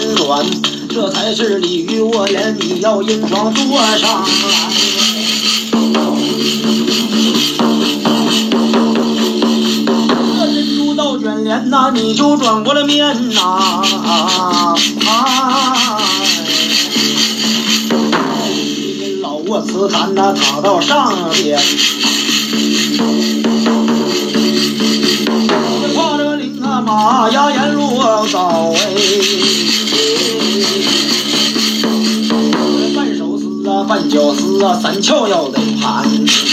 身软，这才是你与我言，你要硬装坐上来。这珍珠到卷帘呐，你就转过了面呐。啊老卧瓷坛呐，躺到上边。屌丝啊三翘要得盘。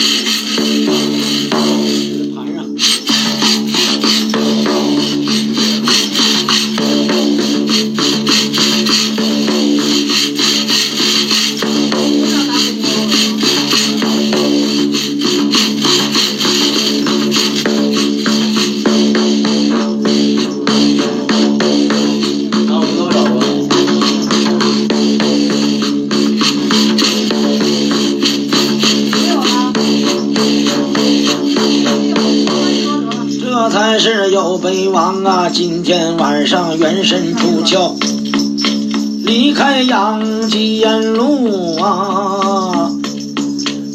今天晚上元神出窍，离开阳间路啊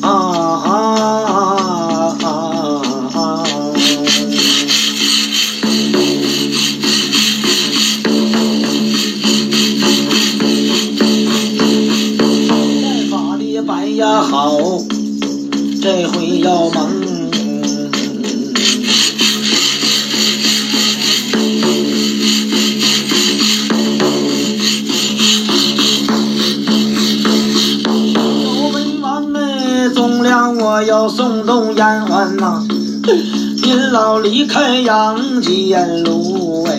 啊啊啊啊！带法的白呀好，这回要蒙。送动延安呐，您老离开阳间路哎。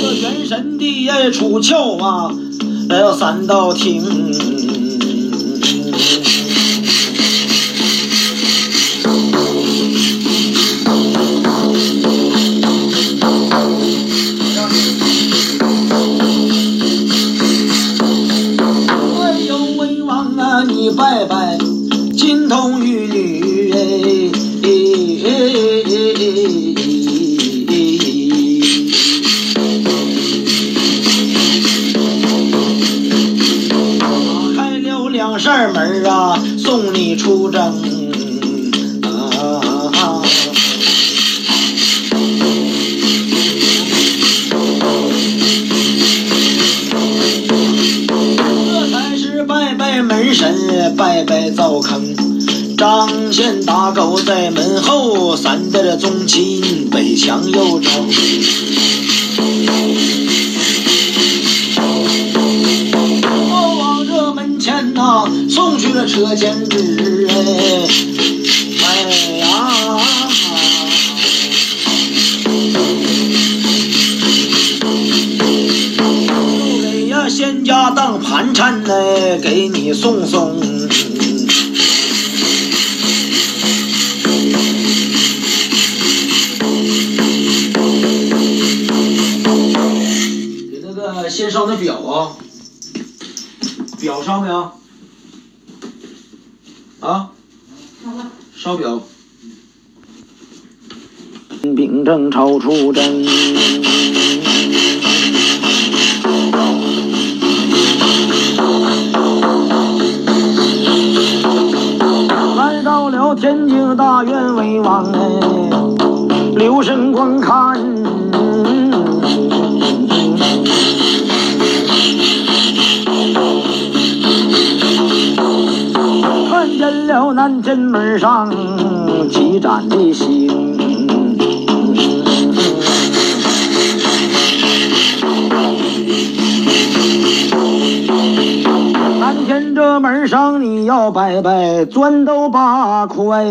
这元神的呀出窍啊，来到三道厅。三代的宗亲北墙右招。我往这门前呐、送去了车前纸哎，哎呀！就给呀仙家当盘缠呢，给你送送。先烧那表啊，表烧没有？啊？烧表。秉正朝出征。来到了天津大院为王哎，留神观看。见了南天门上几盏的星。南天这门上你要拜拜，钻都八块。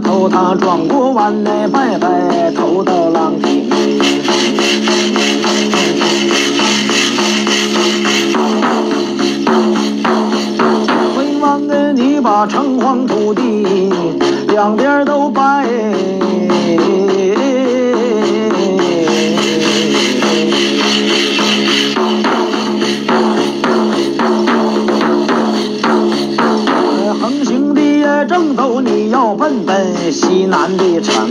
头他转过弯来拜拜，头到廊亭。回望啊，你把城隍土地的长。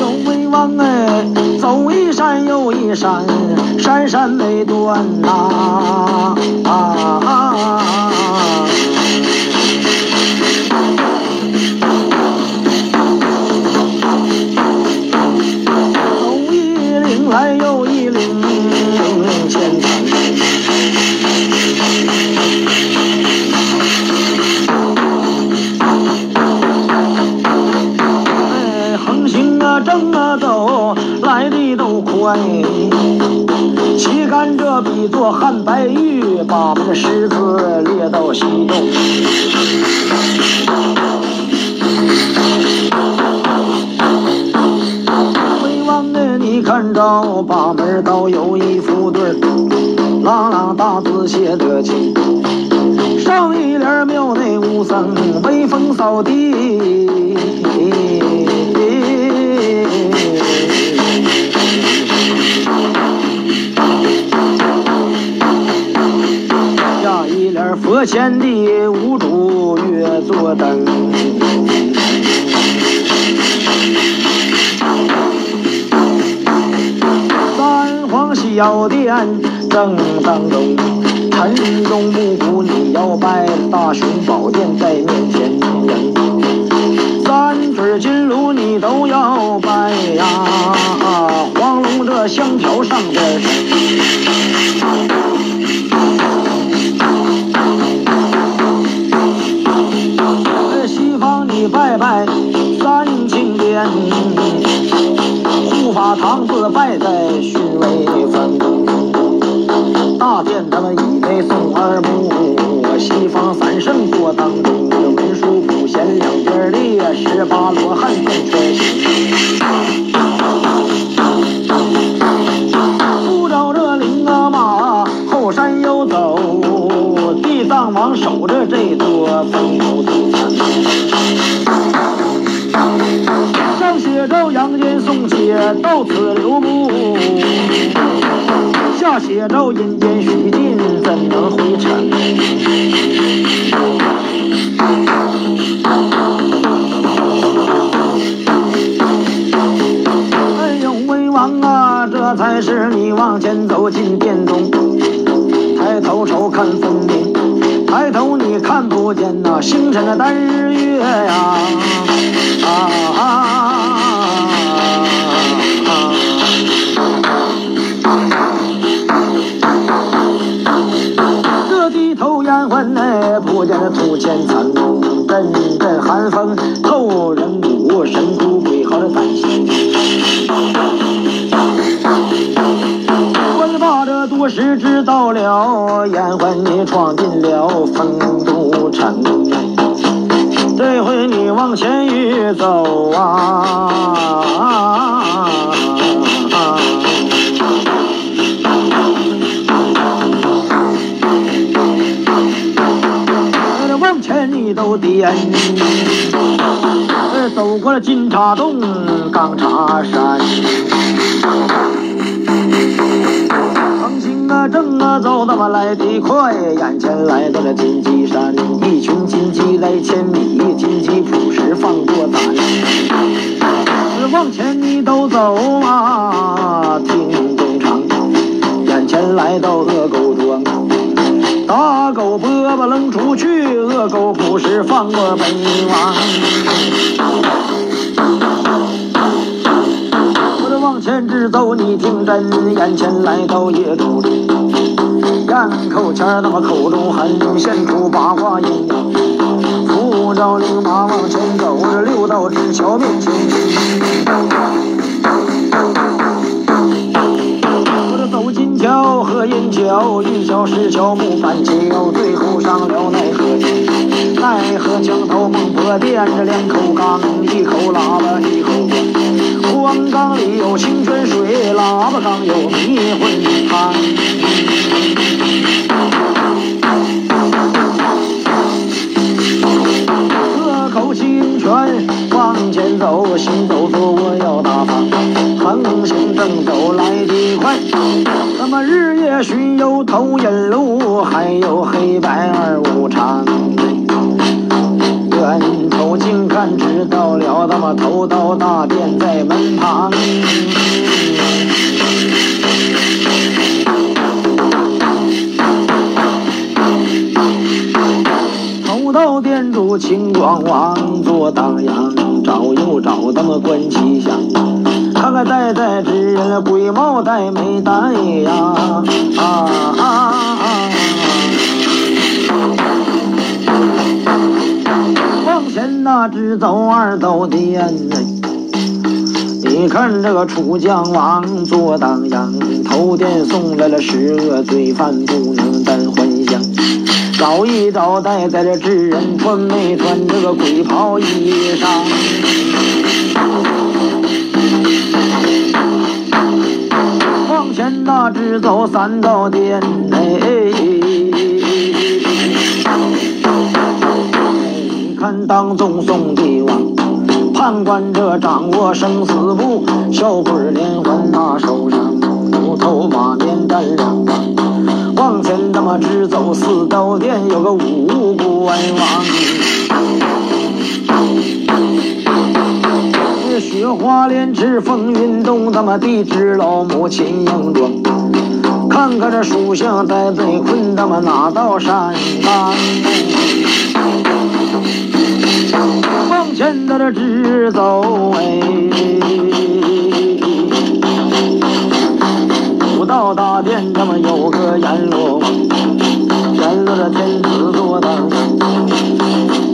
有威望哎，走一山又一山，山山没断呐、啊。行动。回望的，你看着把门倒有一副对儿，朗朗大字写得清，上一联庙内无僧，威风扫地。先帝无主月坐灯。三皇小殿正当中，晨钟暮鼓你要拜，大雄宝殿在面他们以内送二目，西方三圣坐当中，文殊普贤两边立，十八罗汉遍全行。不着这灵啊马，后山游走，地藏王守着这座风头土。上写着杨戬送解到此留步，下写着阴间许进怎能回城？哎呦，魏王啊，这才是你往前走进殿中，抬头瞅看分明，抬头你看不见那星辰的单日月呀，啊啊。不见土前残梦，阵阵寒风透人骨，神出鬼嚎的胆心。我把这多时知道了，眼昏你闯进了丰都城。这回你往前一走啊，前你都颠，呃走过了金叉洞、钢叉山。横行啊正啊走那么来得快，眼前来到了金鸡山，一群金鸡来千里，金鸡朴实放过胆。往前你都走啊，听中唱，眼前来到恶狗庄，大狗胳膊扔出去，恶狗不是放过本王。我这往前直走，你听真，眼前来到野猪林，咽口前那么口中狠，现出八卦音。扶着灵马往前走，这溜到纸桥面前。我这走金桥和银桥，石桥木板桥，最后上了奈何桥。奈何桥头孟婆殿，这两口缸，一口喇叭一口光，光缸里有清泉水，喇叭缸有迷魂汤。喝口清泉往前走，行走走我要大方，横行正走来得快。那么日夜巡游头引路，还有黑白二五常。远头近看，知道了，那么头道大殿在门旁。头道殿主秦广王做当阳，找又找那么关七香，看看戴在之人鬼帽戴没戴呀？啊啊啊！往前那直走二道殿。你看这个楚江王做当阳，头殿送来了十个罪犯，不能单还找一找，戴在这纸人穿没穿这个鬼袍衣裳？那直走三道殿，哎，看当中宋帝王。判官这掌握生死簿，小鬼连环那手上有头马面站两啊，往前那么直走四道殿，有个五官王。雪花连枝风云动，他妈地支老母亲迎装。看看这属相在被困，他妈哪道山岗？往前的这直走，哎，五道大殿，他妈有个阎罗，阎罗的天子坐等，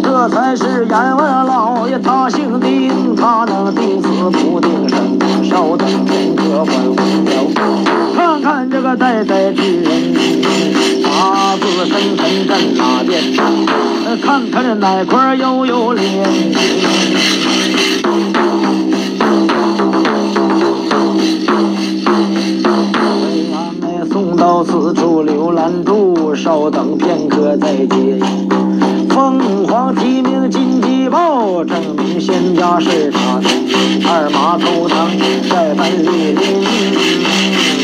这才看看这哪块又有脸？俺送到此处留拦住，稍等片刻再接。凤凰提名金鸡报，证明仙家是他的二马头堂，再办绿林。